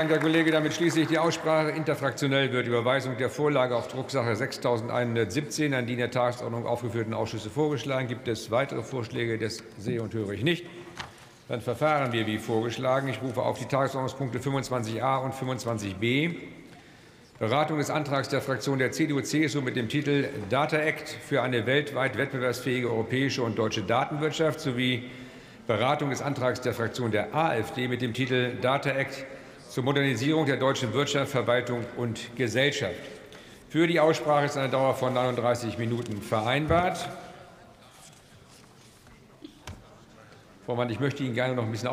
Dank, Herr Kollege. Damit schließe ich die Aussprache. Interfraktionell wird Überweisung der Vorlage auf Drucksache 6117 an die in der Tagesordnung aufgeführten Ausschüsse vorgeschlagen. Gibt es weitere Vorschläge? Das sehe und höre ich nicht. Dann verfahren wir wie vorgeschlagen. Ich rufe auf die Tagesordnungspunkte 25a und 25b. Beratung des Antrags der Fraktion der CDU-CSU mit dem Titel Data Act für eine weltweit wettbewerbsfähige europäische und deutsche Datenwirtschaft sowie Beratung des Antrags der Fraktion der AfD mit dem Titel Data Act zur Modernisierung der deutschen Wirtschaft, Verwaltung und Gesellschaft. Für die Aussprache ist eine Dauer von 39 Minuten vereinbart. Frau Mann, ich möchte Ihnen gerne noch ein bisschen